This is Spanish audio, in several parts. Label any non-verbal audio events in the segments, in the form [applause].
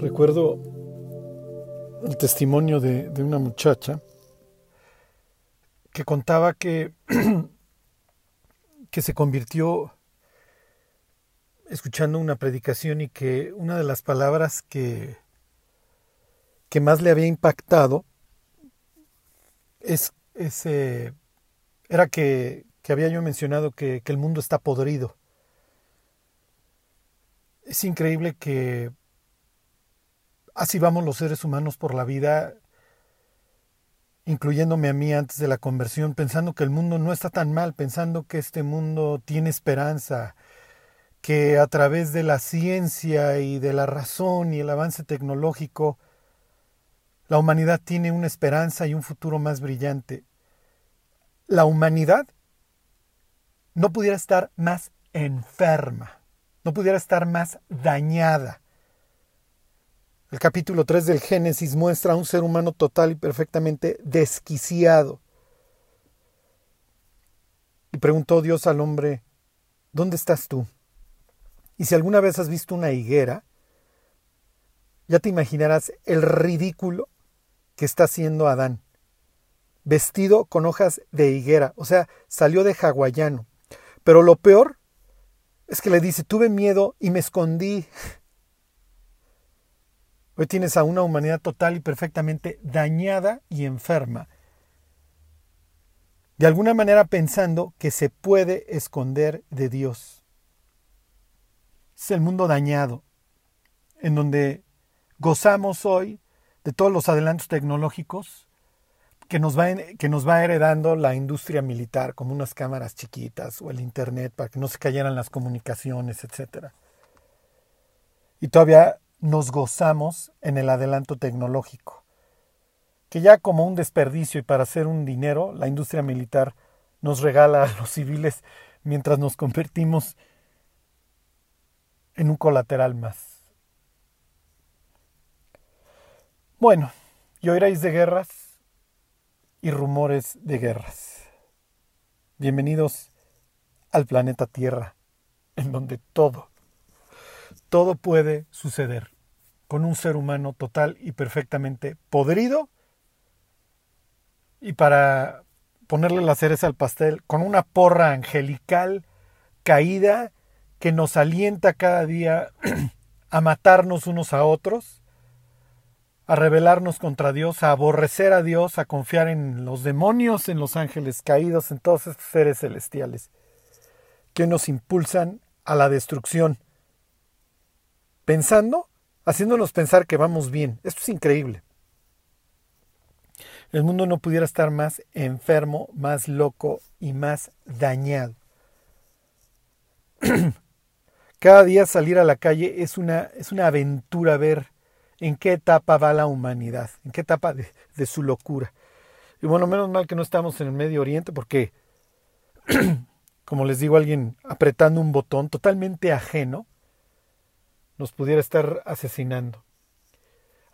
Recuerdo el testimonio de, una muchacha que contaba que, [clears throat] que se convirtió escuchando una predicación y que una de las palabras que, que más le había impactado es, ese era que, que, había yo mencionado que, que el mundo está podrido. Es increíble que así vamos los seres humanos por la vida, incluyéndome a mí antes de la conversión, pensando que el mundo no está tan mal, pensando que este mundo tiene esperanza, que a través de la ciencia y de la razón y el avance tecnológico, la humanidad tiene una esperanza y un futuro más brillante. La humanidad no pudiera estar más enferma no pudiera estar más dañada. El capítulo 3 del Génesis muestra a un ser humano total y perfectamente desquiciado. Y preguntó Dios al hombre, ¿dónde estás tú? Y si alguna vez has visto una higuera, ya te imaginarás el ridículo que está haciendo Adán, vestido con hojas de higuera, o sea, salió de hawaiano. Pero lo peor es que le dice, tuve miedo y me escondí. Hoy tienes a una humanidad total y perfectamente dañada y enferma. De alguna manera pensando que se puede esconder de Dios. Es el mundo dañado, en donde gozamos hoy de todos los adelantos tecnológicos, que nos, va, que nos va heredando la industria militar, como unas cámaras chiquitas o el Internet para que no se cayeran las comunicaciones, etc. Y todavía nos gozamos en el adelanto tecnológico, que ya como un desperdicio y para hacer un dinero, la industria militar nos regala a los civiles mientras nos convertimos en un colateral más. Bueno, y oiréis de guerras, y rumores de guerras. Bienvenidos al planeta Tierra, en donde todo, todo puede suceder con un ser humano total y perfectamente podrido. Y para ponerle la cereza al pastel, con una porra angelical caída que nos alienta cada día [clears throat] a matarnos unos a otros a rebelarnos contra Dios, a aborrecer a Dios, a confiar en los demonios, en los ángeles caídos, en todos estos seres celestiales que nos impulsan a la destrucción, pensando, haciéndonos pensar que vamos bien. Esto es increíble. El mundo no pudiera estar más enfermo, más loco y más dañado. [clears throat] Cada día salir a la calle es una, es una aventura ver en qué etapa va la humanidad, en qué etapa de, su locura. Y bueno, menos mal que no estamos en el Medio Oriente porque, [clears throat] como les digo, alguien apretando un botón totalmente ajeno nos pudiera estar asesinando.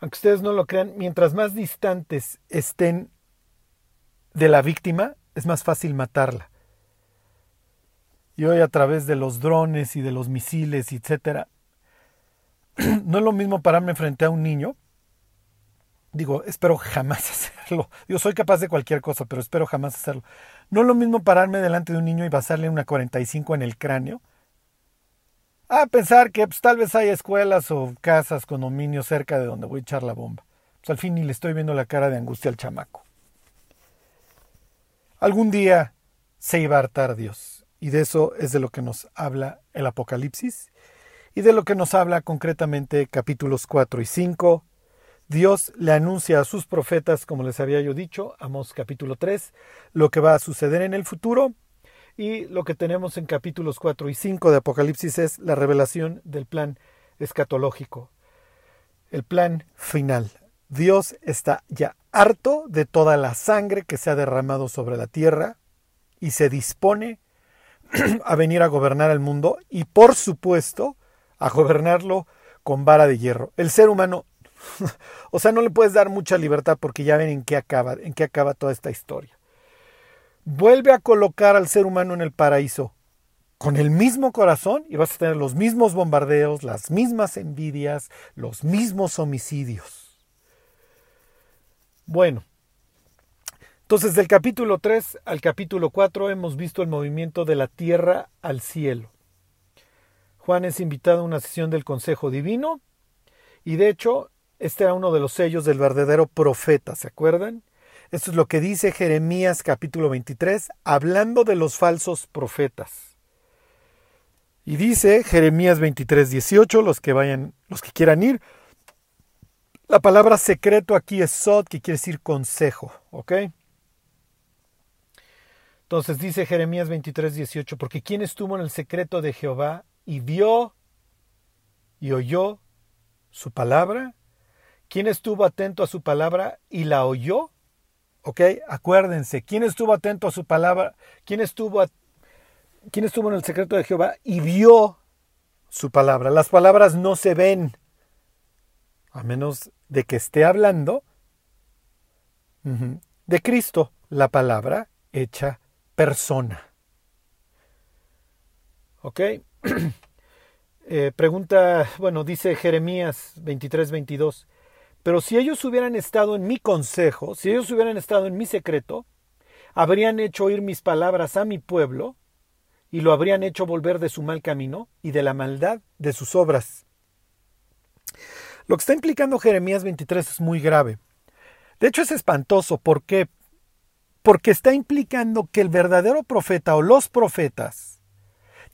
Aunque ustedes no lo crean, mientras más distantes estén de la víctima, es más fácil matarla. Y hoy a través de los drones y de los misiles, etcétera, [clears throat] no es lo mismo pararme frente a un niño. Digo, espero jamás [laughs] hacerlo. Yo soy capaz de cualquier cosa, pero espero jamás hacerlo. No es lo mismo pararme delante de un niño y basarle una 45 en el cráneo. A pensar que pues, tal vez hay escuelas o casas, condominios cerca de donde voy a echar la bomba. Pues al fin ni le estoy viendo la cara de angustia al chamaco. Algún día se iba a hartar Dios. Y de eso es de lo que nos habla el Apocalipsis y de lo que nos habla concretamente capítulos 4 y 5. Dios le anuncia a sus profetas, como les había yo dicho, Amos capítulo 3, lo que va a suceder en el futuro. Y lo que tenemos en capítulos 4 y 5 de Apocalipsis es la revelación del plan escatológico, el plan final. Dios está ya harto de toda la sangre que se ha derramado sobre la tierra y se dispone [clears throat] a venir a gobernar el mundo y por supuesto a gobernarlo con vara de hierro. El ser humano, [laughs] o sea, no le puedes dar mucha libertad porque ya ven en qué acaba, en qué acaba toda esta historia. Vuelve a colocar al ser humano en el paraíso, con el mismo corazón y vas a tener los mismos bombardeos, las mismas envidias, los mismos homicidios. Bueno, entonces del capítulo 3 al capítulo 4 hemos visto el movimiento de la tierra al cielo. Juan es invitado a una sesión del Consejo Divino y de hecho este era uno de los sellos del verdadero profeta, ¿se acuerdan? Esto es lo que dice Jeremías capítulo 23, hablando de los falsos profetas. Y dice Jeremías 23, 18, los que vayan, los que quieran ir. La palabra secreto aquí es sod, que quiere decir consejo, ¿ok? Entonces dice Jeremías 23, 18, porque ¿quién estuvo en el secreto de Jehová y vio y oyó su palabra? ¿Quién estuvo atento a su palabra y la oyó? ¿Ok? Acuérdense, ¿quién estuvo atento a su palabra? ¿Quién estuvo ¿Quién estuvo en el secreto de Jehová y vio su palabra? Las palabras no se ven, a menos de que esté hablando de Cristo, la palabra hecha persona. ¿Ok? [clears throat] Eh, pregunta, bueno, dice Jeremías 23, 22. Pero si ellos hubieran estado en mi consejo, si ellos hubieran estado en mi secreto, habrían hecho oír mis palabras a mi pueblo y lo habrían hecho volver de su mal camino y de la maldad de sus obras. Lo que está implicando Jeremías 23 es muy grave. De hecho es espantoso. ¿Por qué? Porque está implicando que el verdadero profeta o los profetas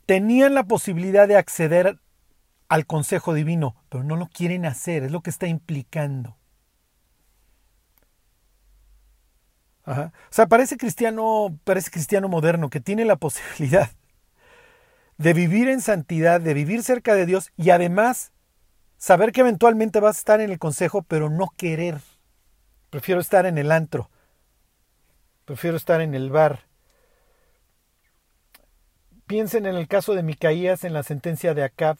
tenían la posibilidad de acceder al consejo divino, pero no lo quieren hacer, es lo que está implicando. O sea, parece cristiano, parece cristiano moderno que tiene la [laughs] posibilidad de vivir en santidad, de vivir cerca de Dios y además saber que eventualmente vas a estar en el consejo, pero no querer. Prefiero estar en el antro. Prefiero estar en el bar. Piensen en el caso de Micaías en la sentencia de Acab,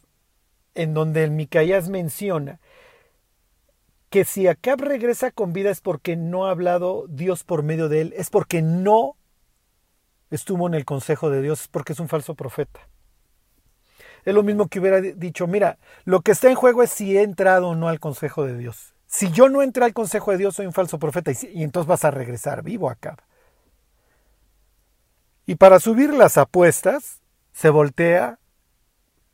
en donde el Micaías menciona que si Acab regresa con vida es porque no ha hablado Dios por medio de él, es porque no estuvo en el consejo de Dios, es porque es un falso profeta. Es lo mismo que hubiera dicho, mira, lo que está en juego es si he entrado o no al consejo de Dios. Si yo no entré al consejo de Dios, soy un falso profeta y, entonces vas a regresar vivo acá. Y para subir las apuestas, se voltea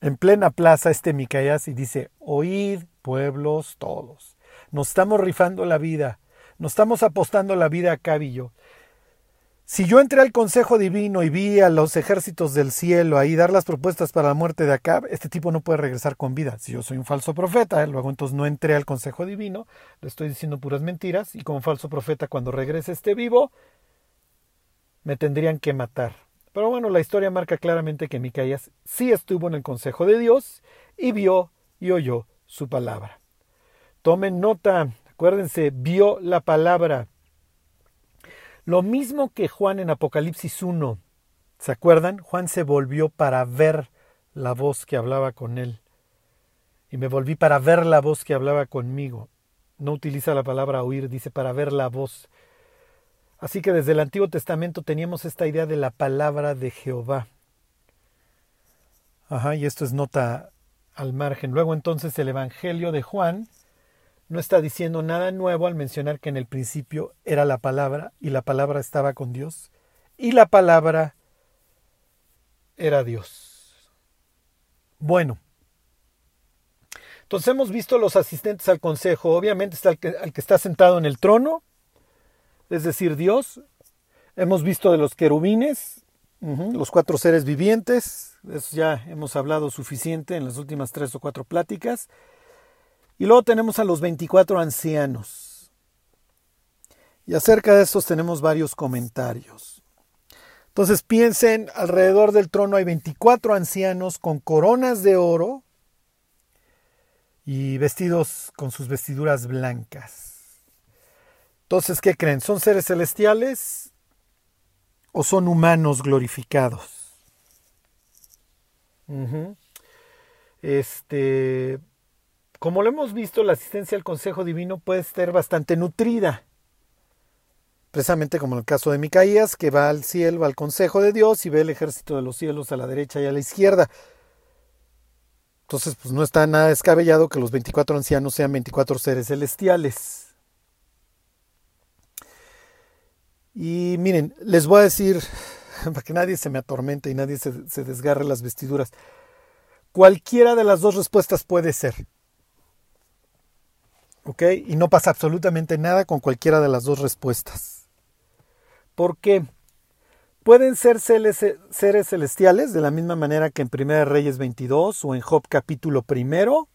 en plena plaza este Micaías y dice, oíd pueblos todos. Nos estamos rifando la vida, nos estamos apostando la vida a Cabillo. Si yo entré al Consejo Divino y vi a los ejércitos del cielo ahí dar las propuestas para la muerte de Acab, este tipo no puede regresar con vida. Si yo soy un falso profeta, ¿eh? luego entonces no entré al Consejo Divino, le estoy diciendo puras mentiras y como falso profeta cuando regrese este vivo, me tendrían que matar. Pero bueno, la historia marca claramente que Micaías sí estuvo en el Consejo de Dios y vio y oyó su palabra. Tomen nota, acuérdense, vio la palabra lo mismo que Juan en Apocalipsis 1. ¿Se acuerdan? Juan se volvió para ver la voz que hablaba con él. Y me volví para ver la voz que hablaba conmigo. No utiliza la palabra oír, dice para ver la voz. Así que desde el Antiguo Testamento teníamos esta idea de la palabra de Jehová. Ajá, y esto es nota al margen. Luego entonces el Evangelio de Juan no está diciendo nada nuevo al mencionar que en el principio era la palabra y la palabra estaba con Dios y la palabra era Dios. Bueno, entonces hemos visto los asistentes al consejo. Obviamente está que, que está sentado en el trono, es decir, Dios. Hemos visto de los querubines, los cuatro seres vivientes. eso ya hemos hablado suficiente en las últimas tres o cuatro pláticas. Y luego tenemos a los 24 ancianos. Y acerca de estos tenemos varios comentarios. Entonces piensen, alrededor del trono hay 24 ancianos con coronas de oro y vestidos con sus vestiduras blancas. Entonces, ¿qué creen? ¿Son seres celestiales o son humanos glorificados? Este, como lo hemos visto, la asistencia al Consejo Divino puede ser bastante nutrida. precisamente como en el caso de Micaías, que va al cielo, al consejo de Dios y ve el ejército de los cielos a la derecha y a la izquierda. Entonces, pues no está nada descabellado que los 24 ancianos sean 24 seres celestiales. Y miren, les voy a decir, [laughs] para que nadie se me atormente y nadie se, se desgarre las vestiduras, cualquiera de las dos respuestas puede ser. ¿Ok? Y no pasa absolutamente nada con cualquiera de las dos respuestas. ¿Por qué? Pueden ser seres celestiales de la misma manera que en 1 Reyes 22 o en Job capítulo primero,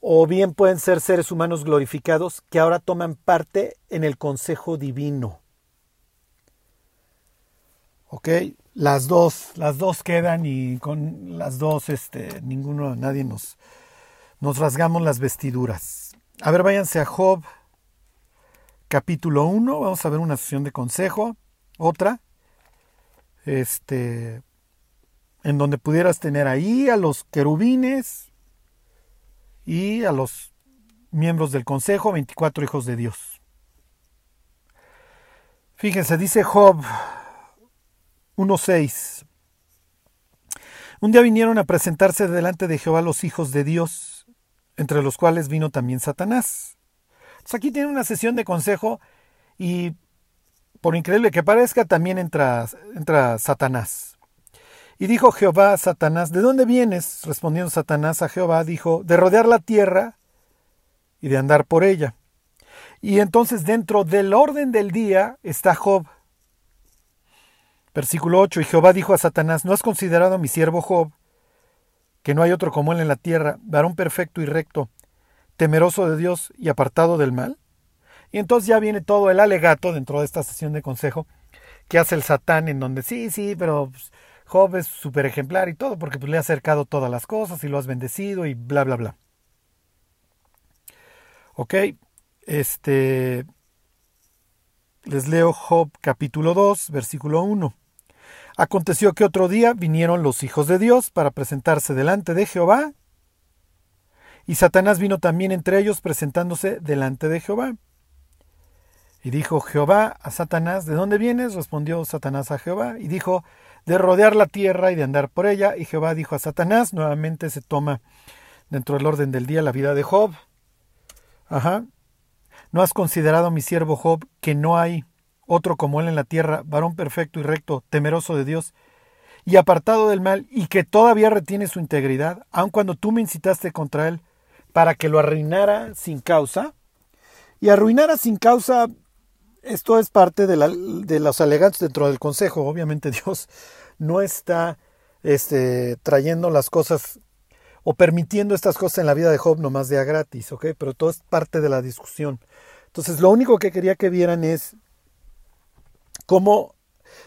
o bien pueden ser seres humanos glorificados que ahora toman parte en el consejo divino. ¿Ok? Las dos, las dos quedan y con las dos, este, ninguno, nadie nos, nos rasgamos las vestiduras. A ver, váyanse a Job capítulo 1, vamos a ver una sesión de consejo, otra, este, en donde pudieras tener ahí a los querubines y a los miembros del consejo, 24 hijos de Dios. Fíjense, dice Job 1.6. Un día vinieron a presentarse delante de Jehová los hijos de Dios entre los cuales vino también Satanás. Entonces aquí tiene una sesión de consejo y, por increíble que parezca, también entra, entra Satanás. Y dijo Jehová a Satanás, ¿de dónde vienes? Respondiendo Satanás a Jehová, dijo, de rodear la tierra y de andar por ella. Y entonces dentro del orden del día está Job. Versículo 8, y Jehová dijo a Satanás, ¿no has considerado a mi siervo Job, que no hay otro como él en la tierra, varón perfecto y recto, temeroso de Dios y apartado del mal. Y entonces ya viene todo el alegato dentro de esta sesión de consejo que hace el Satán, en donde sí, sí, pero pues, Job es súper ejemplar y todo, porque pues, le ha acercado todas las cosas y lo has bendecido y bla, bla, bla. Ok, este. Les leo Job capítulo 2, versículo 1. Aconteció que otro día vinieron los hijos de Dios para presentarse delante de Jehová, y Satanás vino también entre ellos presentándose delante de Jehová. Y dijo Jehová a Satanás, ¿de dónde vienes? Respondió Satanás a Jehová, y dijo, de rodear la tierra y de andar por ella. Y Jehová dijo a Satanás, nuevamente se toma dentro del orden del día la vida de Job. Ajá. ¿No has considerado, mi siervo Job, que no hay otro como él en la tierra, varón perfecto y recto, temeroso de Dios, y apartado del mal, y que todavía retiene su integridad, aun cuando tú me incitaste contra él, para que lo arruinara sin causa. Y arruinara sin causa, esto es parte de, los alegatos dentro del consejo. Obviamente [laughs] Dios no está este, trayendo las cosas o permitiendo estas cosas en la vida de Job nomás de a gratis, ¿ok? Pero todo es parte de la discusión. Entonces, lo único que quería que vieran es como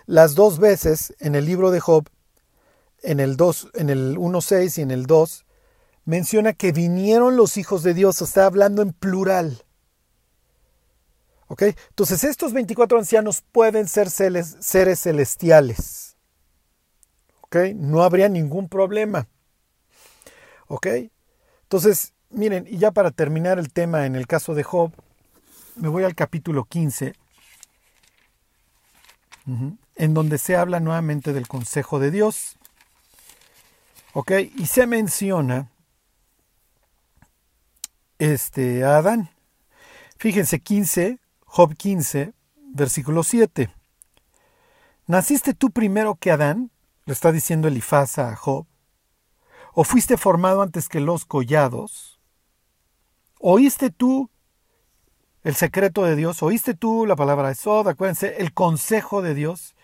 las dos veces en el libro de Job, en el 2, en el 1.6 y en el 2, menciona que vinieron los hijos de Dios, está hablando en plural. ¿Ok? Entonces estos 24 ancianos pueden ser seres celestiales. ¿Ok? No habría ningún problema. ¿Ok? Entonces, miren, y ya para terminar el tema en el caso de Job, me voy al capítulo 15 en donde se habla nuevamente del consejo de Dios. ¿Ok? Y se menciona este, Adán. Fíjense, 15, Job 15, versículo 7. ¿Naciste tú primero que Adán? Le está diciendo Elifaz a Job. ¿O fuiste formado antes que los collados? ¿Oíste tú el secreto de Dios. ¿Oíste tú la palabra de Sod? Acuérdense, el consejo de Dios.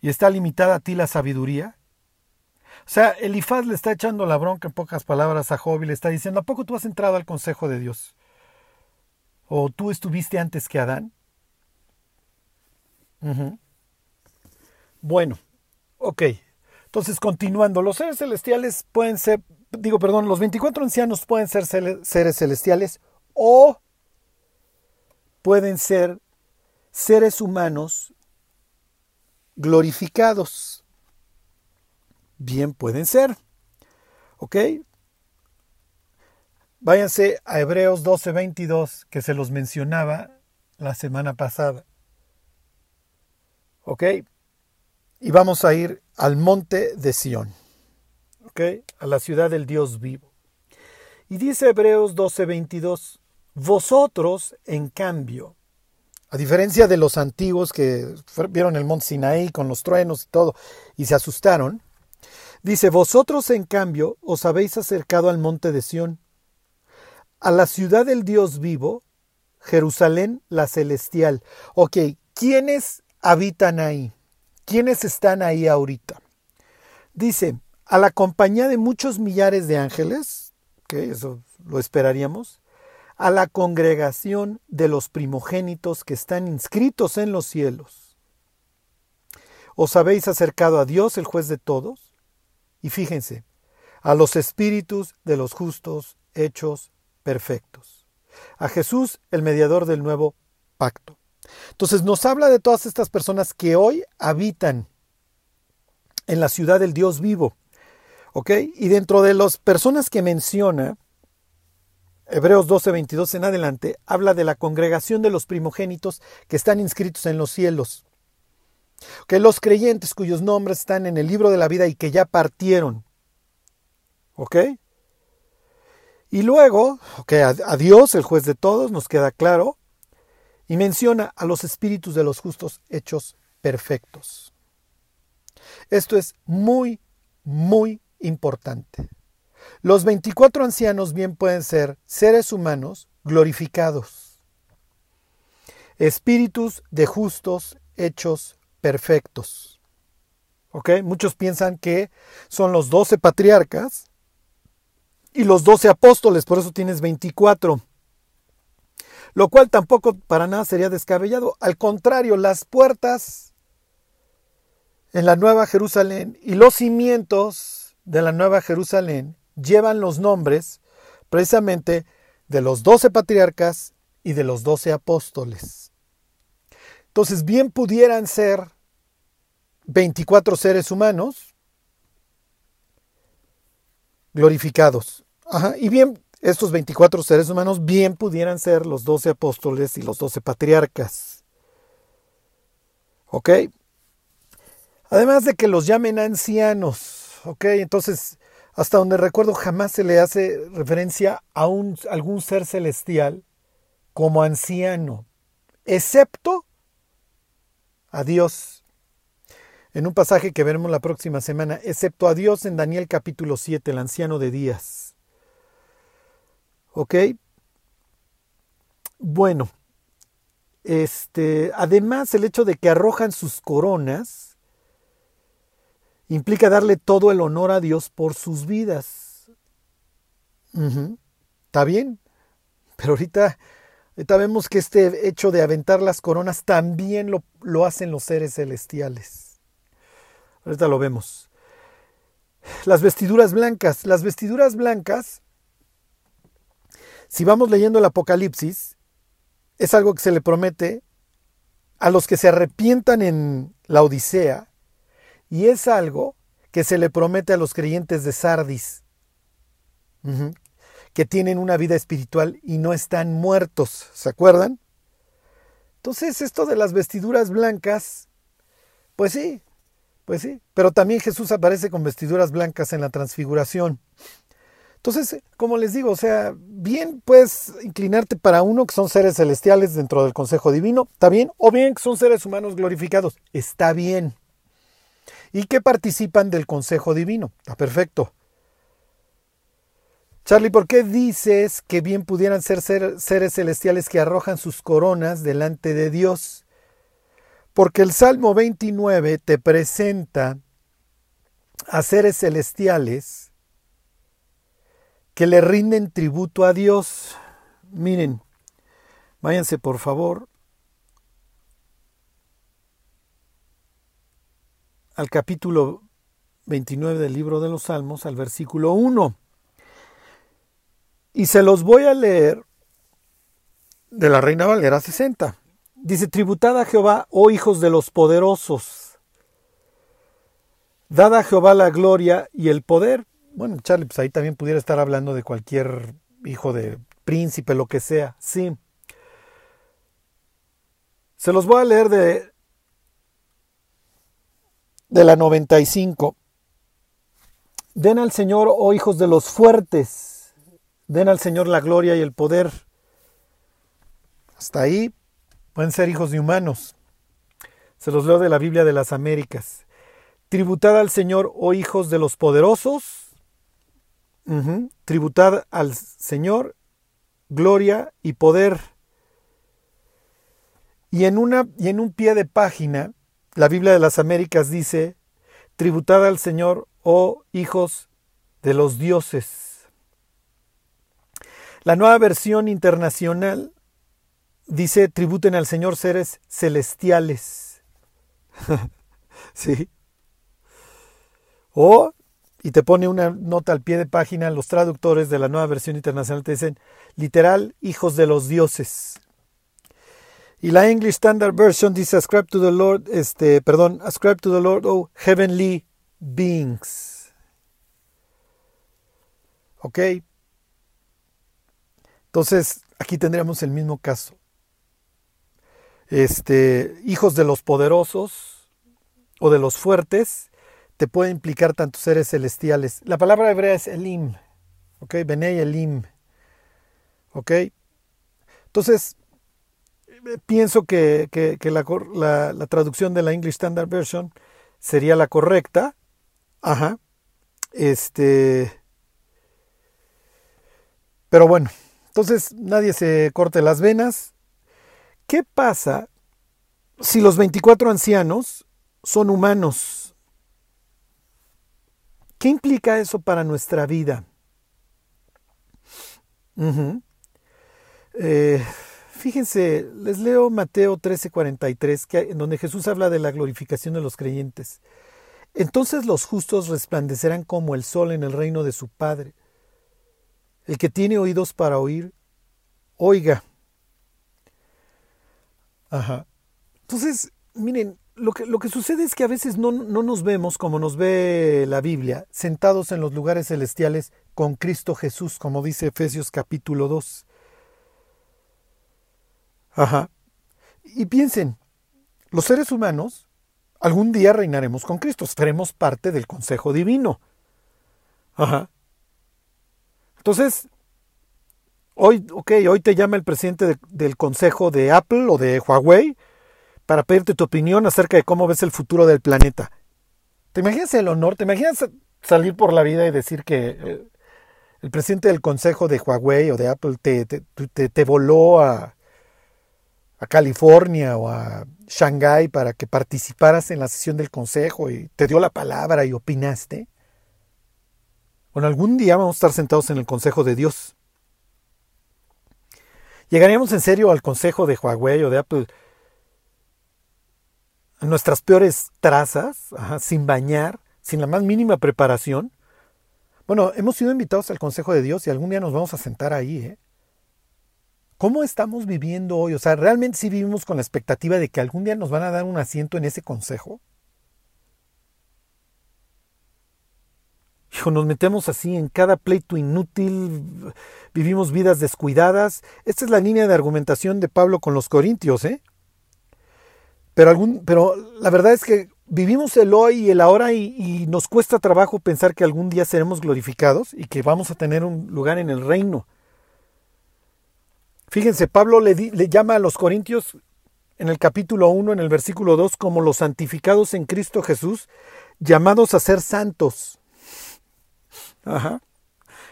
Y está limitada a ti la sabiduría. O sea, Elifaz le está echando la bronca en pocas palabras a Job y le está diciendo, ¿a poco tú has entrado al consejo de Dios? ¿O tú estuviste antes que Adán? Bueno, ok. Entonces, continuando, los seres celestiales pueden ser, digo, perdón, los 24 ancianos pueden ser seres celestiales o pueden ser seres humanos glorificados. Bien pueden ser. ¿Ok? Váyanse a Hebreos 12:22, que se los mencionaba la semana pasada. ¿Ok? Y vamos a ir al monte de Sión. ¿Ok? A la ciudad del Dios vivo. Y dice Hebreos 12:22, vosotros, en cambio, a diferencia de los antiguos que vieron el monte Sinaí con los truenos y todo y se asustaron, dice, vosotros, en cambio, os habéis acercado al monte de Sión, a la ciudad del Dios vivo, Jerusalén la celestial. Ok, ¿quiénes habitan ahí? ¿Quiénes están ahí ahorita? Dice, a la compañía de muchos millares de ángeles, eso lo esperaríamos, a la congregación de los primogénitos que están inscritos en los cielos. Os habéis acercado a Dios, el juez de todos, y fíjense, a los espíritus de los justos hechos perfectos, a Jesús, el mediador del nuevo pacto. Entonces nos habla de todas estas personas que hoy habitan en la ciudad del Dios vivo, ¿Ok? Y dentro de las personas que menciona, Hebreos 12, 22 en adelante, habla de la congregación de los primogénitos que están inscritos en los cielos. Que los creyentes cuyos nombres están en el libro de la vida y que ya partieron. ¿Ok? Y luego, ok, a Dios, el juez de todos, nos queda claro, y menciona a los espíritus de los justos hechos perfectos. Esto es muy, muy importante. Los 24 ancianos bien pueden ser seres humanos glorificados, espíritus de justos hechos perfectos. ¿Ok? Muchos piensan que son los 12 patriarcas y los 12 apóstoles, por eso tienes 24. Lo cual tampoco para nada sería descabellado. Al contrario, las puertas en la Nueva Jerusalén y los cimientos de la Nueva Jerusalén llevan los nombres precisamente de los doce patriarcas y de los doce apóstoles. Entonces, bien pudieran ser 24 seres humanos glorificados. y bien, estos 24 seres humanos bien pudieran ser los doce apóstoles y los doce patriarcas. ¿Ok? Además de que los llamen ancianos. ¿ok? Entonces, hasta donde recuerdo, jamás se le hace referencia a algún ser celestial como anciano, excepto a Dios. En un pasaje que veremos la próxima semana, excepto a Dios en Daniel capítulo 7, el anciano de días. ¿Ok? Bueno, este, además el hecho de que arrojan sus coronas, implica darle todo el honor a Dios por sus vidas. Está bien, pero ahorita, ahorita, vemos que este hecho de aventar las coronas también lo, lo hacen los seres celestiales. Ahorita lo vemos. Las vestiduras blancas. Las vestiduras blancas, si vamos leyendo el Apocalipsis, es algo que se le promete a los que se arrepientan en la Odisea y es algo que se le promete a los creyentes de Sardis, que tienen una vida espiritual y no están muertos, ¿se acuerdan? Entonces esto de las vestiduras blancas, pues sí, pues sí, pero también Jesús aparece con vestiduras blancas en la transfiguración. Entonces, como les digo, o sea, bien puedes inclinarte para uno que son seres celestiales dentro del consejo divino, está bien, o bien que son seres humanos glorificados, está bien y que participan del consejo divino. Está perfecto. Charlie, ¿por qué dices que bien pudieran ser seres celestiales que arrojan sus coronas delante de Dios? Porque el Salmo 29 te presenta a seres celestiales que le rinden tributo a Dios. Miren, váyanse por favor al capítulo 29 del libro de los Salmos, al versículo 1. Y se los voy a leer de la Reina Valera 60. Dice, tributad a Jehová, oh hijos de los poderosos. Dad a Jehová la gloria y el poder. Bueno, Charlie, pues ahí también pudiera estar hablando de cualquier hijo de príncipe, lo que sea. Sí. Se los voy a leer de, de la 95. Den al Señor, oh hijos de los fuertes, den al Señor la gloria y el poder. Hasta ahí pueden ser hijos de humanos. Se los leo de la Biblia de las Américas. Tributad al Señor, oh hijos de los poderosos. Tributad al Señor gloria y poder. Y en, una, y en un pie de página, la Biblia de las Américas dice, tributad al Señor, oh hijos de los dioses. La nueva versión internacional dice, tributen al Señor seres celestiales. [laughs] sí. O, y te pone una nota al pie de página, los traductores de la nueva versión internacional te dicen, literal, hijos de los dioses. Y la English Standard Version dice, ascribe to the Lord, este, perdón, ascribe to the Lord, oh heavenly beings. ¿Ok? Entonces, aquí tendríamos el mismo caso. Este, hijos de los poderosos o de los fuertes, te puede implicar tantos seres celestiales. La palabra hebrea es elim, ¿ok? Benei elim, ¿ok? Entonces, pienso que, la, la, traducción de la English Standard Version sería la correcta. Ajá. Este. Pero bueno, entonces nadie se corte las venas. ¿Qué pasa si los 24 ancianos son humanos? ¿Qué implica eso para nuestra vida? eh, Fíjense, les leo Mateo 13:43, en donde Jesús habla de la glorificación de los creyentes. Entonces los justos resplandecerán como el sol en el reino de su Padre. El que tiene oídos para oír, oiga. Ajá. Entonces, miren, lo que, lo que sucede es que a veces no, no nos vemos como nos ve la Biblia, sentados en los lugares celestiales con Cristo Jesús, como dice Efesios capítulo 2. Ajá. Y piensen, los seres humanos algún día reinaremos con Cristo, seremos parte del Consejo Divino. Ajá. Entonces, hoy, ok, hoy te llama el presidente del Consejo de Apple o de Huawei para pedirte tu opinión acerca de cómo ves el futuro del planeta. ¿Te imaginas el honor? ¿Te imaginas salir por la vida y decir que eh, el presidente del Consejo de Huawei o de Apple te, te, te voló a, a California o a Shanghái para que participaras en la sesión del consejo y te dio la palabra y opinaste. Bueno, algún día vamos a estar sentados en el consejo de Dios. ¿Llegaríamos en serio al consejo de Huawei o de Apple? nuestras peores trazas, sin bañar, sin la más mínima preparación. Bueno, hemos sido invitados al consejo de Dios y algún día nos vamos a sentar ahí, ¿eh? ¿Cómo estamos viviendo hoy? O sea, ¿realmente sí vivimos con la expectativa de que algún día nos van a dar un asiento en ese consejo? Hijo, nos metemos así en cada pleito inútil, vivimos vidas descuidadas. Esta es la línea de argumentación de Pablo con los corintios, ¿eh? Pero, algún, pero la verdad es que vivimos el hoy y el ahora y, y nos cuesta trabajo pensar que algún día seremos glorificados y que vamos a tener un lugar en el reino. Fíjense, Pablo le, llama a los corintios en el capítulo 1, en el versículo 2, como los santificados en Cristo Jesús, llamados a ser santos. Ajá.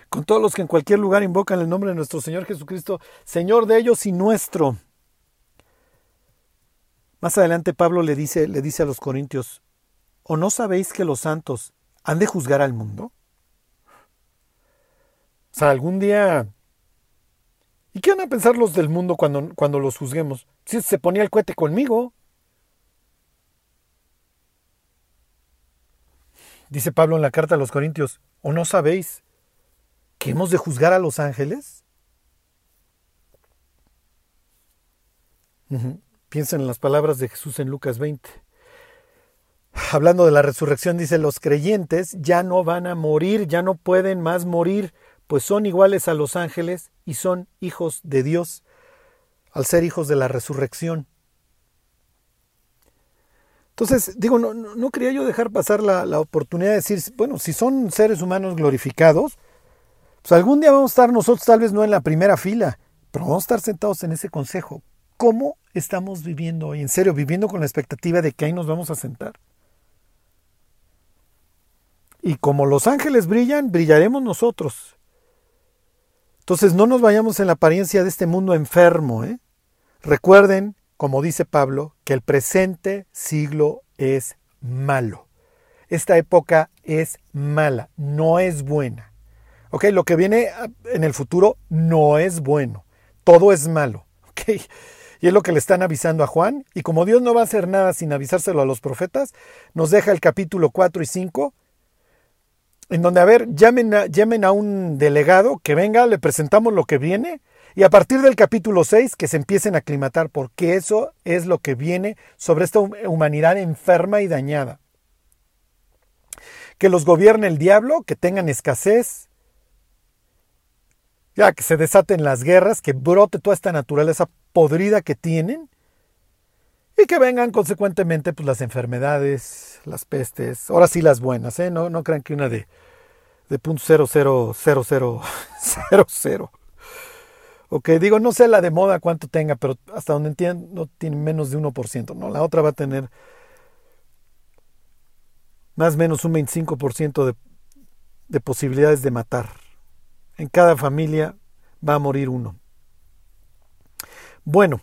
Con todos los que en cualquier lugar invocan el nombre de nuestro Señor Jesucristo, Señor de ellos y nuestro. Más adelante Pablo le dice, le dice a los corintios, ¿o no sabéis que los santos han de juzgar al mundo? O sea, algún día ¿Y qué van a pensar los del mundo cuando, cuando los juzguemos? Si se ponía el cohete conmigo. Dice Pablo en la carta a los Corintios, ¿o no sabéis que hemos de juzgar a los ángeles? Piensen en las palabras de Jesús en Lucas 20. Hablando de la resurrección, dice, los creyentes ya no van a morir, ya no pueden más morir, pues son iguales a los ángeles y son hijos de Dios al ser hijos de la resurrección. Entonces, digo, no, quería yo dejar pasar la, la, oportunidad de decir, bueno, si son seres humanos glorificados, pues algún día vamos a estar nosotros tal vez no en la primera fila, pero vamos a estar sentados en ese consejo. ¿Cómo estamos viviendo hoy? En serio, viviendo con la expectativa de que ahí nos vamos a sentar. Y como los ángeles brillan, brillaremos nosotros. Entonces no nos vayamos en la apariencia de este mundo enfermo. ¿eh? Recuerden como dice Pablo, que el presente siglo es malo. Esta época es mala, no es buena. ¿Ok? Lo que viene en el futuro no es bueno. Todo es malo. [laughs] ¿Ok? Y es lo que le están avisando a Juan. Y como Dios no va a hacer nada sin avisárselo a los profetas, nos deja el capítulo 4 y 5, en donde, a ver, llamen a, llamen a un delegado que venga, le presentamos lo que viene y a partir del capítulo 6 que se empiecen a aclimatar, porque eso es lo que viene sobre esta humanidad enferma y dañada. Que los gobierne el diablo, que tengan escasez, ya que se desaten las guerras, que brote toda esta naturaleza podrida que tienen y que vengan consecuentemente pues, las enfermedades, las pestes, ahora sí las buenas, ¿eh? no, no crean que una de, de punto [laughs] Ok, digo, no sé la de moda cuánto tenga, pero hasta donde entiendo tiene menos de 1%, ¿no? La otra va a tener más o menos un 25% de, de posibilidades de matar. En cada familia va a morir uno. Bueno,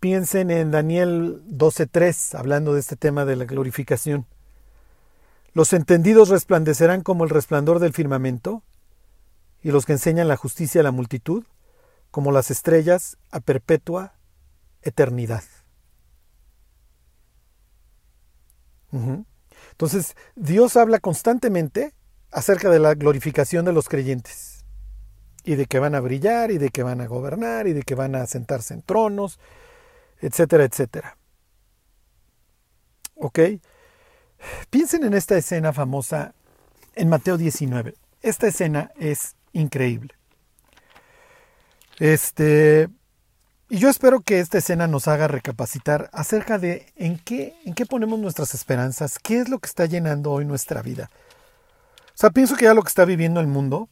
piensen en Daniel 12.3, hablando de este tema de la glorificación. Los entendidos resplandecerán como el resplandor del firmamento, y los que enseñan la justicia a la multitud como las estrellas a perpetua eternidad. Entonces, Dios habla constantemente acerca de la glorificación de los creyentes y de que van a brillar y de que van a gobernar y de que van a sentarse en tronos, etcétera, etcétera. ¿Ok? Piensen en esta escena famosa en Mateo 19. Esta escena es increíble. Este, y yo espero que esta escena nos haga recapacitar acerca de en qué, en qué ponemos nuestras esperanzas, qué es lo que está llenando hoy nuestra vida. O sea, pienso que ya lo que está viviendo el mundo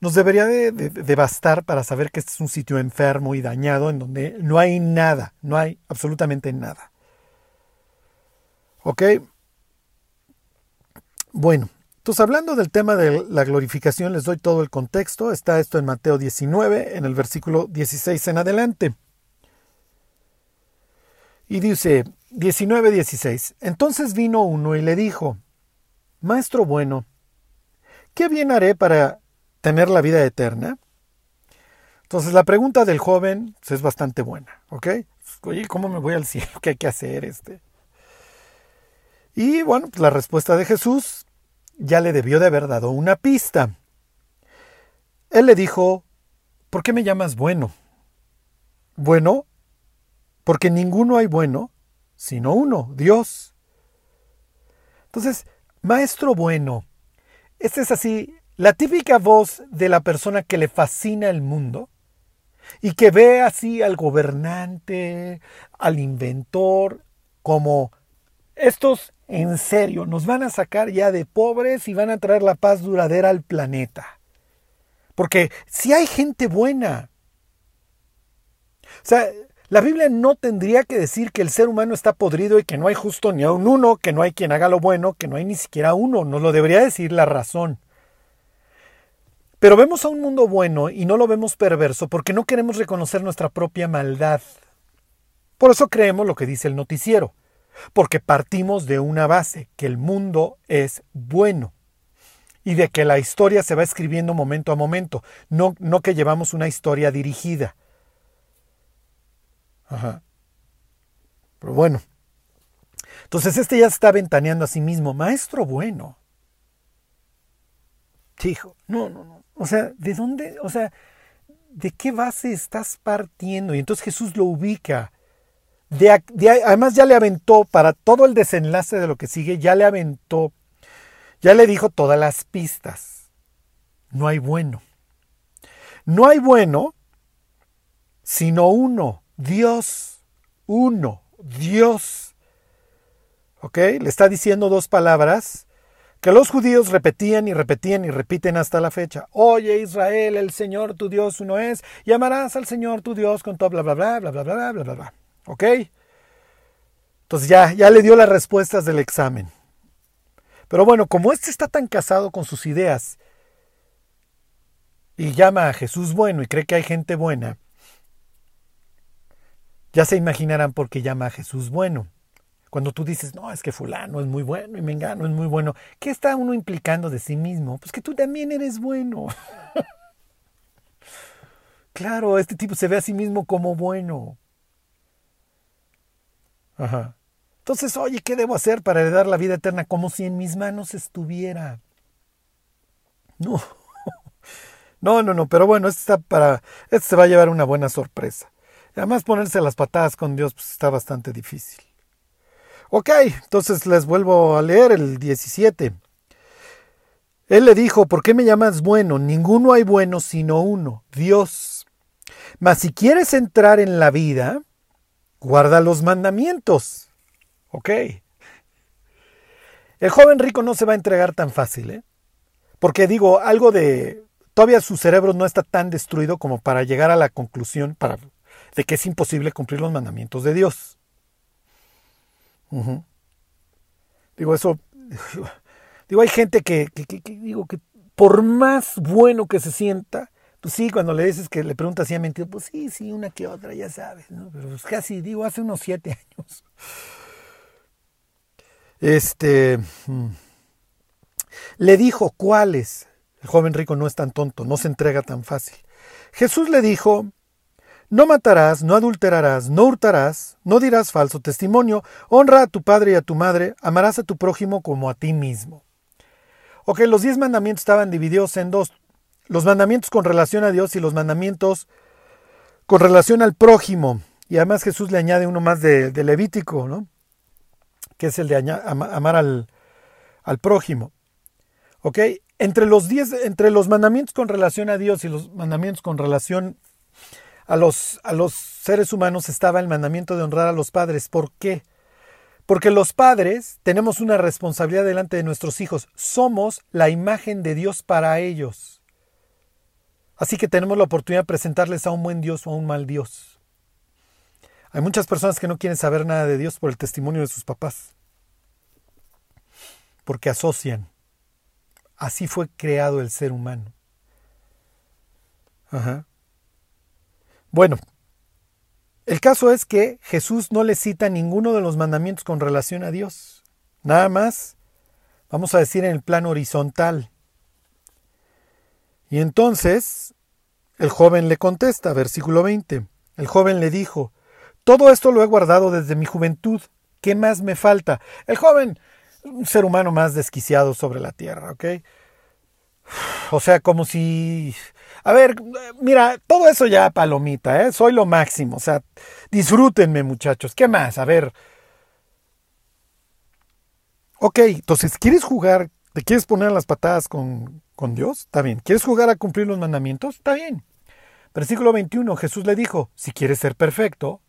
nos debería de, bastar para saber que este es un sitio enfermo y dañado en donde no hay nada, no hay absolutamente nada. ¿Ok? Bueno, entonces, hablando del tema de la glorificación, les doy todo el contexto. Está esto en Mateo 19, en el versículo 16 en adelante. Y dice 19, 16. Entonces vino uno y le dijo, Maestro bueno, ¿qué bien haré para tener la vida eterna? Entonces la pregunta del joven es bastante buena, ¿ok? Oye, ¿cómo me voy al [laughs] cielo? ¿Qué hay que hacer? Este? Y bueno, pues, la respuesta de Jesús ya le debió de haber dado una pista. Él le dijo, ¿por qué me llamas bueno? Bueno, porque ninguno hay bueno, sino uno, Dios. Entonces, maestro bueno, esta es así, la típica voz de la persona que le fascina el mundo y que ve así al gobernante, al inventor, como estos en serio, nos van a sacar ya de pobres y van a traer la paz duradera al planeta. Porque si hay gente buena, o sea, la Biblia no tendría que decir que el ser humano está podrido y que no hay justo ni a un uno, que no hay quien haga lo bueno, que no hay ni siquiera uno. Nos lo debería decir la razón. Pero vemos a un mundo bueno y no lo vemos perverso porque no queremos reconocer nuestra propia maldad. Por eso creemos lo que dice el noticiero porque partimos de una base, que el mundo es bueno y de que la historia se va escribiendo momento a momento, no, no que llevamos una historia dirigida. Ajá. Pero bueno. Entonces este ya está ventaneando a sí mismo, maestro bueno. Hijo, no, no, no. O sea, ¿de dónde? O sea, ¿de qué base estás partiendo? Y entonces Jesús lo ubica además ya le aventó para todo el desenlace de lo que sigue, ya le aventó, ya le dijo todas las pistas. No hay bueno. No hay bueno sino uno, Dios, uno, Dios. ¿Ok? Le está diciendo dos palabras que los judíos repetían y repetían y repiten hasta la fecha. Oye Israel, el Señor tu Dios uno es, y amarás al Señor tu Dios con todo bla bla bla bla bla bla bla bla bla. ¿Ok? Entonces ya, ya le dio las respuestas del examen. Pero bueno, como este está tan casado con sus ideas y llama a Jesús bueno y cree que hay gente buena, ya se imaginarán por qué llama a Jesús bueno. Cuando tú dices, no, es que fulano es muy bueno y mengano es muy bueno, ¿qué está uno implicando de sí mismo? Pues que tú también eres bueno. [laughs] claro, este tipo se ve a sí mismo como bueno. Ajá. Entonces, oye, ¿qué debo hacer para heredar la vida eterna? Como si en mis manos estuviera. No. [laughs] No, no, no, pero bueno, este está para. Este se va a llevar una buena sorpresa. Además, ponerse las patadas con Dios pues, está bastante difícil. Ok, entonces les vuelvo a leer el 17. Él le dijo, ¿por qué me llamas bueno? Ninguno hay bueno sino uno, Dios. Mas si quieres entrar en la vida, guarda los mandamientos. Ok. El joven rico no se va a entregar tan fácil, ¿eh? Porque digo, algo de... Todavía su cerebro no está tan destruido como para llegar a la conclusión para, de que es imposible cumplir los mandamientos de Dios. Digo, eso. [laughs] Digo, hay gente que, digo, que por más bueno que se sienta, pues sí, cuando le dices que le preguntas si ha mentido, pues sí, sí, una que otra, ya sabes, ¿no? Pero pues casi, digo, hace unos siete años. Este. Mm, le dijo cuáles. El joven rico no es tan tonto, no se entrega tan fácil. Jesús le dijo, no matarás, no adulterarás, no hurtarás, no dirás falso testimonio, honra a tu padre y a tu madre, amarás a tu prójimo como a ti mismo. Ok, los diez mandamientos estaban divididos en dos. Los mandamientos con relación a Dios y los mandamientos con relación al prójimo. Y además Jesús le añade uno más de, Levítico, ¿no? Que es el de amar al, prójimo. ¿Ok? Entre los, diez, entre los mandamientos con relación a Dios y los mandamientos con relación a los, a los seres humanos estaba el mandamiento de honrar a los padres. ¿Por qué? Porque los padres tenemos una responsabilidad delante de nuestros hijos. Somos la imagen de Dios para ellos. Así que tenemos la oportunidad de presentarles a un buen Dios o a un mal Dios. Hay muchas personas que no quieren saber nada de Dios por el testimonio de sus papás. Porque asocian. Así fue creado el ser humano. Ajá. Bueno, el caso es que Jesús no le cita ninguno de los mandamientos con relación a Dios. Nada más, vamos a decir, en el plano horizontal. Y entonces, el joven le contesta, versículo 20. El joven le dijo, todo esto lo he guardado desde mi juventud. ¿Qué más me falta? El joven, un ser humano más desquiciado sobre la tierra, ¿ok? O sea, como si a ver, mira, todo eso ya palomita, ¿eh? Soy lo máximo. O sea, disfrútenme, muchachos. ¿Qué más? A ver. Ok, entonces, ¿quieres jugar? ¿Te quieres poner las patadas con, con Dios? Está bien. ¿Quieres jugar a cumplir los mandamientos? Está bien. Versículo 21, Jesús le dijo, si quieres ser perfecto,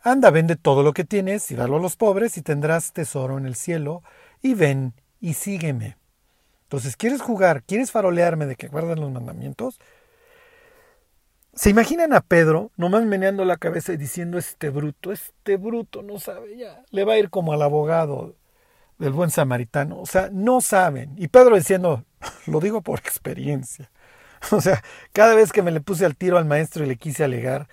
anda, vende todo lo que tienes y dalo a los pobres y tendrás tesoro en el cielo, y ven y sígueme. Entonces, ¿quieres jugar? ¿Quieres farolearme de que guardan los mandamientos? ¿Se imaginan a Pedro nomás meneando la cabeza y diciendo este bruto, este bruto no sabe ya? Le va a ir como al abogado del buen samaritano. O sea, no saben. Y Pedro diciendo, [laughs] lo digo por experiencia. [laughs] O sea, cada vez que me le puse al tiro al maestro y le quise alegar,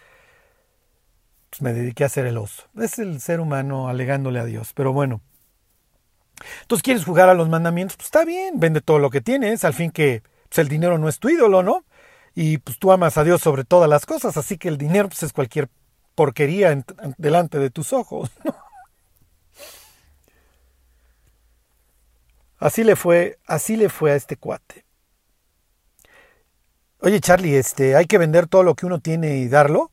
pues me dediqué a hacer el oso. Es el ser humano alegándole a Dios. Pero bueno, entonces, ¿quieres jugar a los mandamientos? Pues está bien, vende todo lo que tienes, al fin que pues, el dinero no es tu ídolo, ¿no? Y pues tú amas a Dios sobre todas las cosas, así que el dinero pues, es cualquier porquería delante de tus ojos. Así le fue, así le fue a este cuate. Oye, Charlie, este, hay que vender todo lo que uno tiene y darlo.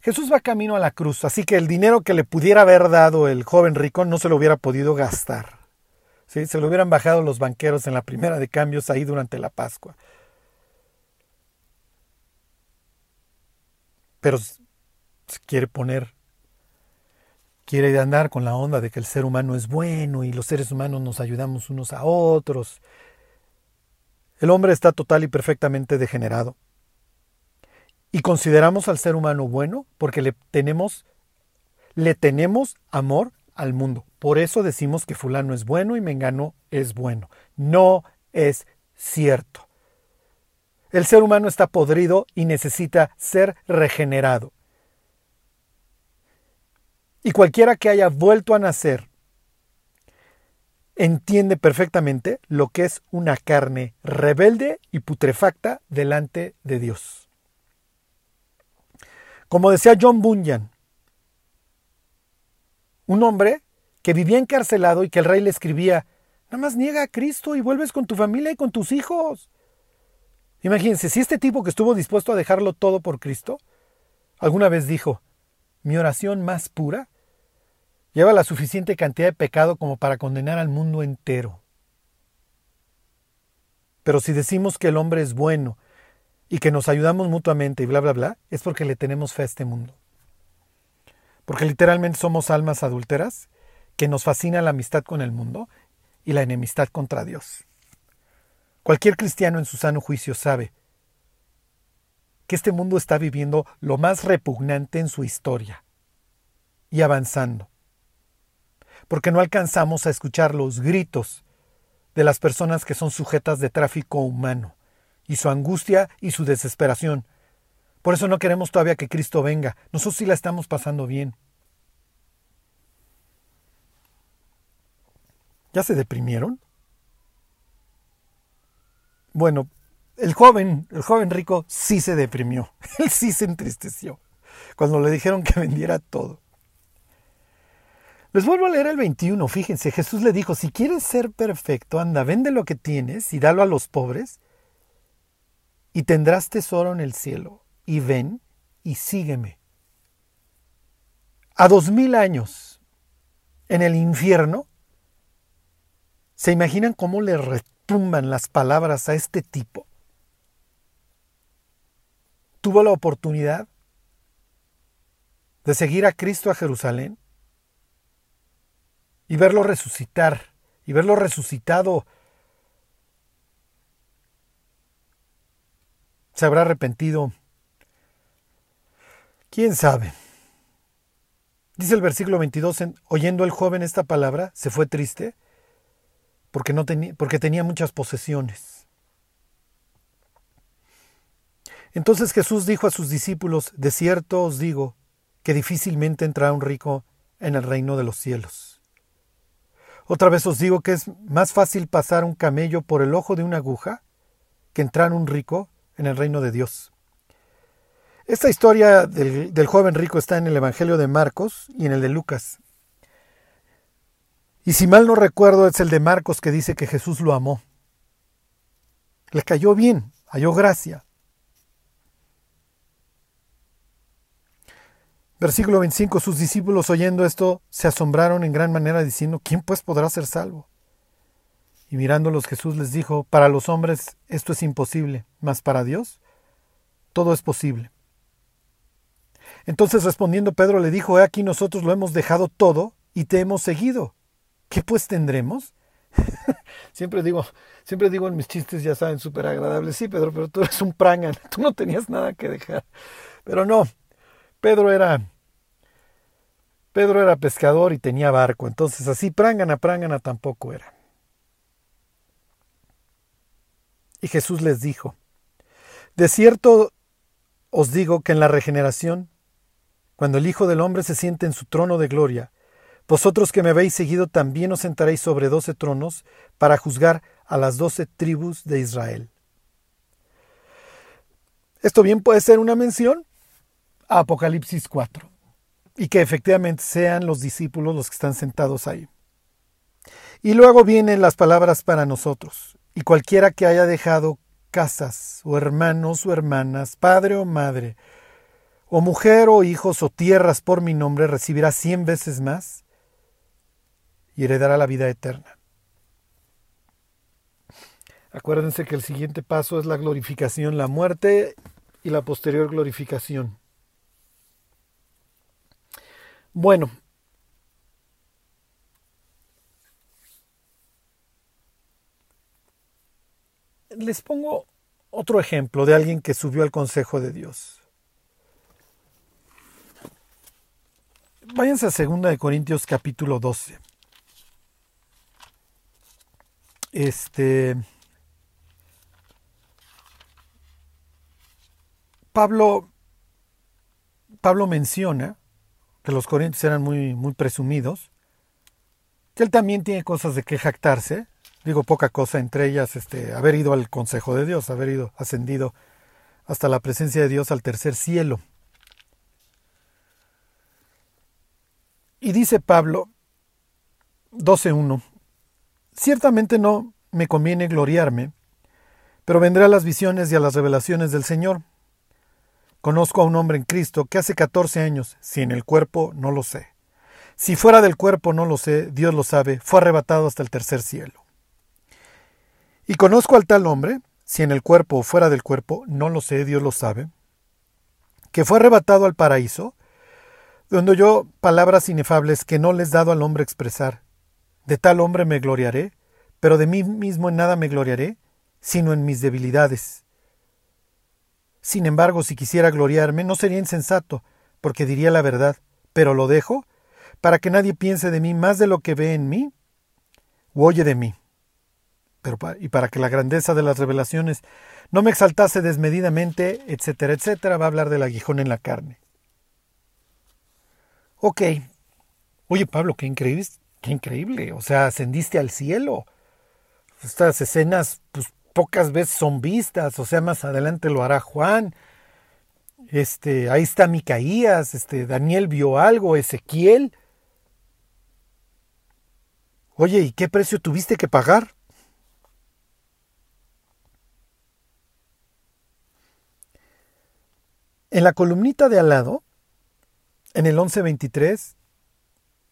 Jesús va camino a la cruz, así que el dinero que le pudiera haber dado el joven rico no se lo hubiera podido gastar. Se lo hubieran bajado los banqueros en la primera de cambios ahí durante la Pascua. Pero se quiere poner quiere andar con la onda de que el ser humano es bueno y los seres humanos nos ayudamos unos a otros. El hombre está total y perfectamente degenerado. Y consideramos al ser humano bueno porque le tenemos, le tenemos amor mundo. Por eso decimos que fulano es bueno y mengano es bueno. No es cierto. El ser humano está podrido y necesita ser regenerado. Y cualquiera que haya vuelto a nacer entiende perfectamente lo que es una carne rebelde y putrefacta delante de Dios. Como decía John Bunyan, un hombre que vivía encarcelado y que el rey le escribía, nada más niega a Cristo y vuelves con tu familia y con tus hijos. Imagínense, si este tipo que estuvo dispuesto a dejarlo todo por Cristo, alguna vez dijo, mi oración más pura lleva la suficiente cantidad de pecado como para condenar al mundo entero. Pero si decimos que el hombre es bueno y que nos ayudamos mutuamente y bla, bla, bla, es porque le tenemos fe a este mundo. Porque literalmente somos almas adúlteras que nos fascina la amistad con el mundo y la enemistad contra Dios. Cualquier cristiano en su sano juicio sabe que este mundo está viviendo lo más repugnante en su historia y avanzando porque no alcanzamos a escuchar los gritos de las personas que son sujetas de tráfico humano, y su angustia y su desesperación. Por eso no queremos todavía que Cristo venga. Nosotros sí la estamos pasando bien. ¿Ya se deprimieron? Bueno, el joven, el joven rico sí se deprimió. [laughs] Él sí se entristeció cuando le dijeron que vendiera todo. Les vuelvo a leer el 21. Fíjense, Jesús le dijo, si quieres ser perfecto, anda, vende lo que tienes y dalo a los pobres y tendrás tesoro en el cielo. Y ven y sígueme. A dos mil años en el infierno, ¿se imaginan cómo le retumban las palabras a este tipo? Tuvo la oportunidad de seguir a Cristo a Jerusalén y verlo resucitar, y verlo resucitado, se habrá arrepentido. ¿Quién sabe? Dice el versículo 22, oyendo el joven esta palabra, se fue triste porque, no tenía, porque tenía muchas posesiones. Entonces Jesús dijo a sus discípulos, de cierto os digo que difícilmente entrará un rico en el reino de los cielos. Otra vez os digo que es más fácil pasar un camello por el ojo de una aguja que entrar un rico en el reino de Dios. Esta historia del, joven rico está en el Evangelio de Marcos y en el de Lucas. Y si mal no recuerdo es el de Marcos que dice que Jesús lo amó. Le cayó bien, halló gracia. Versículo 25, sus discípulos oyendo esto se asombraron en gran manera diciendo, ¿quién pues podrá ser salvo? Y mirándolos Jesús les dijo, para los hombres esto es imposible, mas para Dios todo es posible. Entonces respondiendo Pedro le dijo, he aquí nosotros lo hemos dejado todo y te hemos seguido. ¿Qué pues tendremos? [laughs] siempre digo, siempre digo en mis chistes, ya saben, súper agradables, sí Pedro, pero tú eres un prangan, [laughs] tú no tenías nada que dejar. Pero no, Pedro era Pedro era pescador y tenía barco, entonces así prángana, prángana tampoco era. Y Jesús les dijo, De cierto os digo que en la regeneración, cuando el Hijo del Hombre se siente en su trono de gloria, vosotros que me habéis seguido también os sentaréis sobre doce tronos para juzgar a las doce tribus de Israel. Esto bien puede ser una mención a Apocalipsis 4 y que efectivamente sean los discípulos los que están sentados ahí. Y luego vienen las palabras para nosotros, y cualquiera que haya dejado casas, o hermanos o hermanas, padre o madre, o mujer o hijos o tierras por mi nombre, recibirá cien veces más y heredará la vida eterna. Acuérdense que el siguiente paso es la glorificación, la muerte y la posterior glorificación. Bueno, les pongo otro ejemplo de alguien que subió al consejo de Dios. Váyanse a 2 de Corintios capítulo 12. Este Pablo Pablo menciona que los corintios eran muy muy presumidos, que él también tiene cosas de que jactarse, digo poca cosa entre ellas este haber ido al consejo de Dios, haber ido ascendido hasta la presencia de Dios al tercer cielo. Y dice Pablo 12.1, ciertamente no me conviene gloriarme, pero vendré a las visiones y a las revelaciones del Señor. Conozco a un hombre en Cristo que hace 14 años, si en el cuerpo no lo sé. Si fuera del cuerpo no lo sé, Dios lo sabe, fue arrebatado hasta el tercer cielo. Y conozco al tal hombre, si en el cuerpo o fuera del cuerpo, no lo sé, Dios lo sabe, que fue arrebatado al paraíso, donde yo palabras inefables que no les dado al hombre expresar. De tal hombre me gloriaré, pero de mí mismo en nada me gloriaré, sino en mis debilidades. Sin embargo, si quisiera gloriarme, no sería insensato, porque diría la verdad, pero lo dejo para que nadie piense de mí más de lo que ve en mí o oye de mí. Pero, y para que la grandeza de las revelaciones no me exaltase desmedidamente, etcétera, etcétera, va a hablar del aguijón en la carne. Ok. Oye, Pablo, qué increíble, qué increíble. O sea, ascendiste al cielo. Estas escenas, pues pocas veces son vistas. O sea, más adelante lo hará Juan. Este, ahí está Micaías, este, Daniel vio algo, Ezequiel. Oye, ¿y qué precio tuviste que pagar? En la columnita de al lado en el 11.23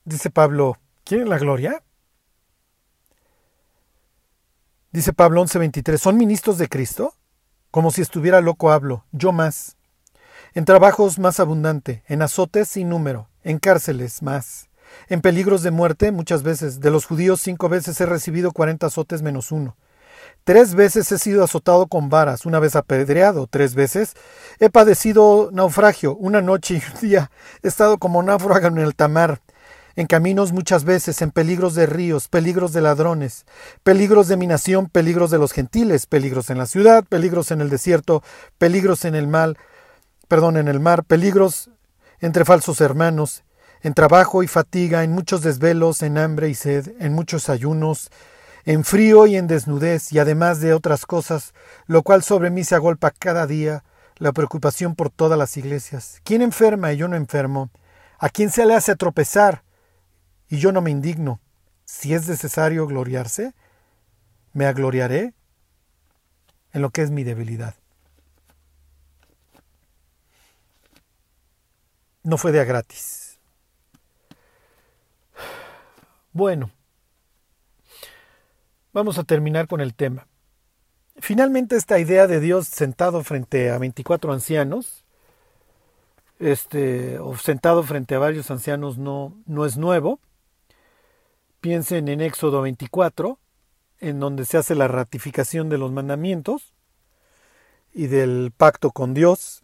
dice Pablo, ¿quieren la gloria? Dice Pablo 11.23, ¿son ministros de Cristo? Como si estuviera loco hablo, yo más. En trabajos más abundante, en azotes sin número, en cárceles más. En peligros de muerte muchas veces, de los judíos cinco veces he recibido cuarenta azotes menos uno. Tres veces he sido azotado con varas, una vez apedreado, tres veces. He padecido naufragio, una noche y un día. He estado como náufrago en el tamar, en caminos muchas veces, en peligros de ríos, peligros de ladrones, peligros de mi nación, peligros de los gentiles, peligros en la ciudad, peligros en el desierto, peligros en el mal, perdón, en el mar, peligros entre falsos hermanos, en trabajo y fatiga, en muchos desvelos, en hambre y sed, en muchos ayunos, en frío y en desnudez, y además de otras cosas, lo cual sobre mí se agolpa cada día, la preocupación por todas las iglesias. ¿Quién enferma y yo no enfermo? ¿A quién se le hace tropezar y yo no me indigno? Si es necesario gloriarse, me agloriaré en lo que es mi debilidad. No fue de a gratis. Bueno, Vamos a terminar con el tema. Finalmente esta idea de Dios sentado frente a 24 ancianos, este, o sentado frente a varios ancianos no, no es nuevo. Piensen en Éxodo 24, en donde se hace la ratificación de los mandamientos y del pacto con Dios.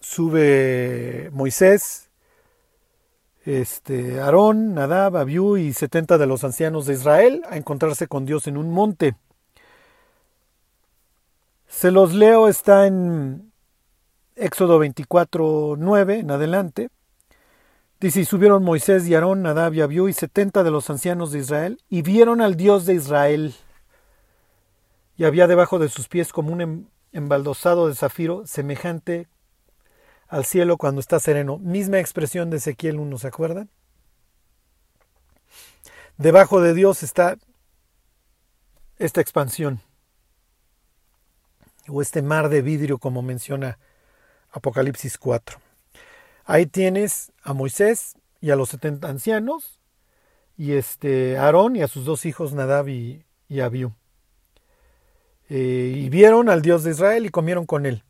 Sube Moisés este, Aarón, Nadab, Abiú y setenta de los ancianos de Israel a encontrarse con Dios en un monte. Se los leo, está en Éxodo 24, 9 en adelante. Dice, y subieron Moisés y Aarón, Nadab y Abiú y setenta de los ancianos de Israel, y vieron al Dios de Israel. Y había debajo de sus pies como un em, embaldosado de zafiro, semejante al cielo cuando está sereno. Misma expresión de Ezequiel 1, ¿se acuerdan? Debajo de Dios está esta expansión o este mar de vidrio como menciona Apocalipsis 4. Ahí tienes a Moisés y a los setenta ancianos y este Aarón y a sus dos hijos Nadab y, y Abiú. Eh, y vieron al Dios de Israel y comieron con él.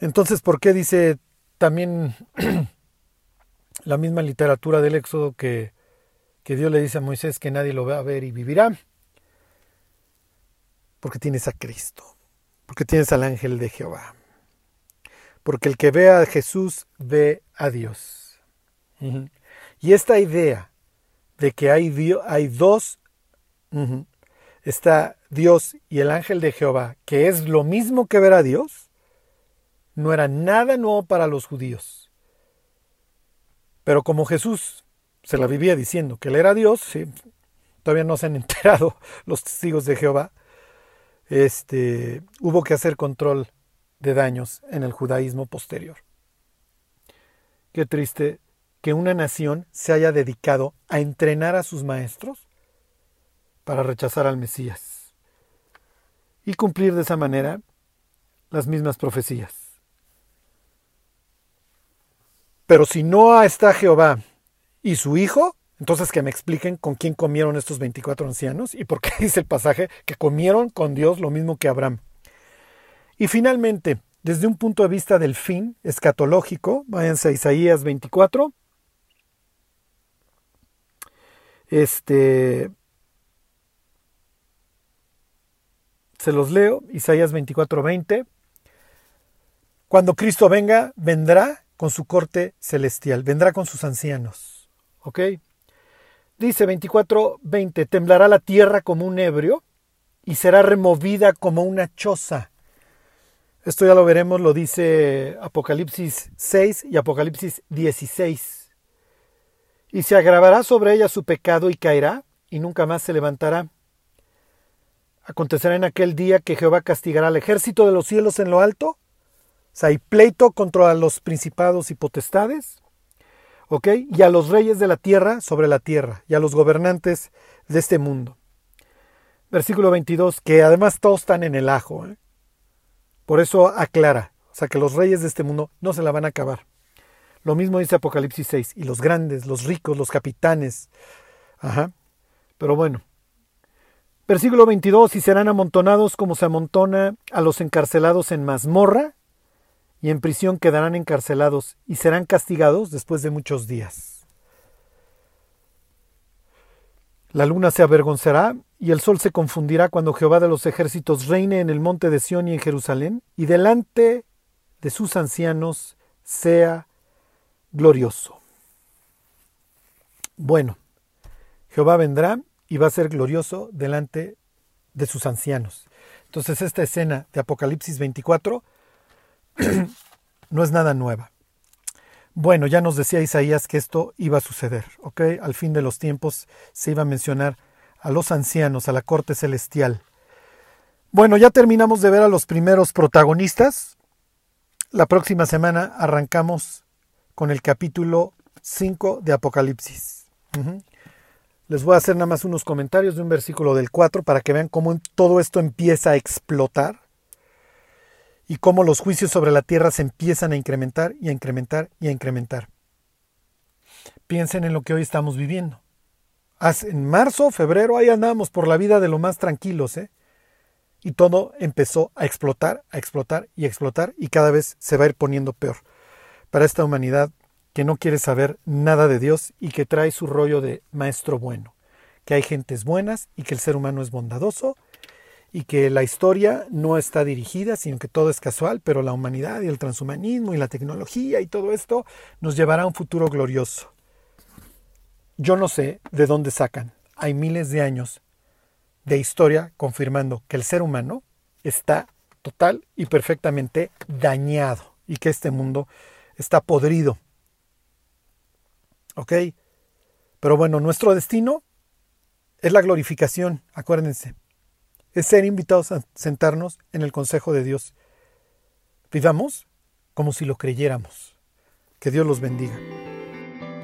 Entonces, ¿por qué dice también [clears throat] la misma literatura del Éxodo que, que Dios le dice a Moisés que nadie lo va a ver y vivirá? Porque tienes a Cristo, porque tienes al ángel de Jehová. Porque el que ve a Jesús ve a Dios. Y esta idea de que hay, hay dos, está Dios y el ángel de Jehová, que es lo mismo que ver a Dios, no era nada nuevo para los judíos. Pero como Jesús se la vivía diciendo que él era Dios, todavía no se han [laughs] enterado los testigos de Jehová, este, hubo que hacer control de daños en el judaísmo posterior. Qué triste que una nación se haya dedicado a entrenar a sus maestros para rechazar al Mesías y cumplir de esa manera las mismas profecías. Pero si no está Jehová y su Hijo, entonces que me expliquen con quién comieron estos 24 ancianos y por qué [laughs] dice el pasaje que comieron con Dios lo mismo que Abraham. Y finalmente, desde un punto de vista del fin escatológico, váyanse a Isaías 24. Este se los leo, Isaías 24:20. Cuando Cristo venga, vendrá con su corte celestial, vendrá con sus ancianos. ¿Ok? Dice 24:20, temblará la tierra como un ebrio y será removida como una choza esto ya lo veremos, lo dice Apocalipsis 6 y Apocalipsis 16. Y se agravará sobre ella su pecado y caerá, y nunca más se levantará. Acontecerá en aquel día que Jehová castigará al ejército de los cielos en lo alto. Sea, hay pleito contra los principados y potestades. ¿Ok? Y a los reyes de la tierra sobre la tierra, y a los gobernantes de este mundo. Versículo 22, que además todos están en el ajo. ¿eh? Por eso aclara, o sea que los reyes de este mundo no se la van a acabar. Lo mismo dice Apocalipsis 6, y los grandes, los ricos, los capitanes. Ajá. Pero bueno. Versículo 22, y serán amontonados como se amontona a los encarcelados en mazmorra, y en prisión quedarán encarcelados, y serán castigados después de muchos días. La luna se avergonzará y el sol se confundirá cuando Jehová de los ejércitos reine en el monte de Sión y en Jerusalén, y delante de sus ancianos sea glorioso. Bueno, Jehová vendrá y va a ser glorioso delante de sus ancianos. Entonces esta escena de Apocalipsis 24 [clears throat] no es nada nueva. Bueno, ya nos decía Isaías que esto iba a suceder, ¿ok? Al fin de los tiempos se iba a mencionar a los ancianos, a la corte celestial. Bueno, ya terminamos de ver a los primeros protagonistas. La próxima semana arrancamos con el capítulo 5 de Apocalipsis. Les voy a hacer nada más unos comentarios de un versículo del 4 para que vean cómo todo esto empieza a explotar y cómo los juicios sobre la tierra se empiezan a incrementar y a incrementar y a incrementar. Piensen en lo que hoy estamos viviendo. En marzo, febrero, ahí andábamos por la vida de lo más tranquilos, ¿eh? Y todo empezó a explotar, a explotar y a explotar y cada vez se va a ir poniendo peor. Para esta humanidad que no quiere saber nada de Dios y que trae su rollo de maestro bueno, que hay gentes buenas y que el ser humano es bondadoso y que la historia no está dirigida, sino que todo es casual, pero la humanidad y el transhumanismo y la tecnología y todo esto nos llevará a un futuro glorioso. Yo no sé de dónde sacan. Hay miles de años de historia confirmando que el ser humano está total y perfectamente dañado y que este mundo está podrido. ¿Ok? Pero bueno, nuestro destino es la glorificación, acuérdense. Es ser invitados a sentarnos en el consejo de Dios. Vivamos como si lo creyéramos. Que Dios los bendiga.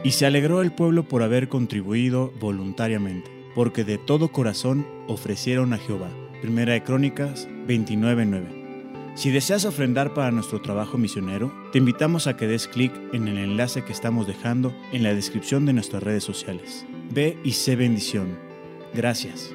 Y se alegró el pueblo por haber contribuido voluntariamente, porque de todo corazón ofrecieron a Jehová. Primera de Crónicas 29:9. Si deseas ofrendar para nuestro trabajo misionero, te invitamos a que des clic en el enlace que estamos dejando en la descripción de nuestras redes sociales. Ve y sé bendición. Gracias.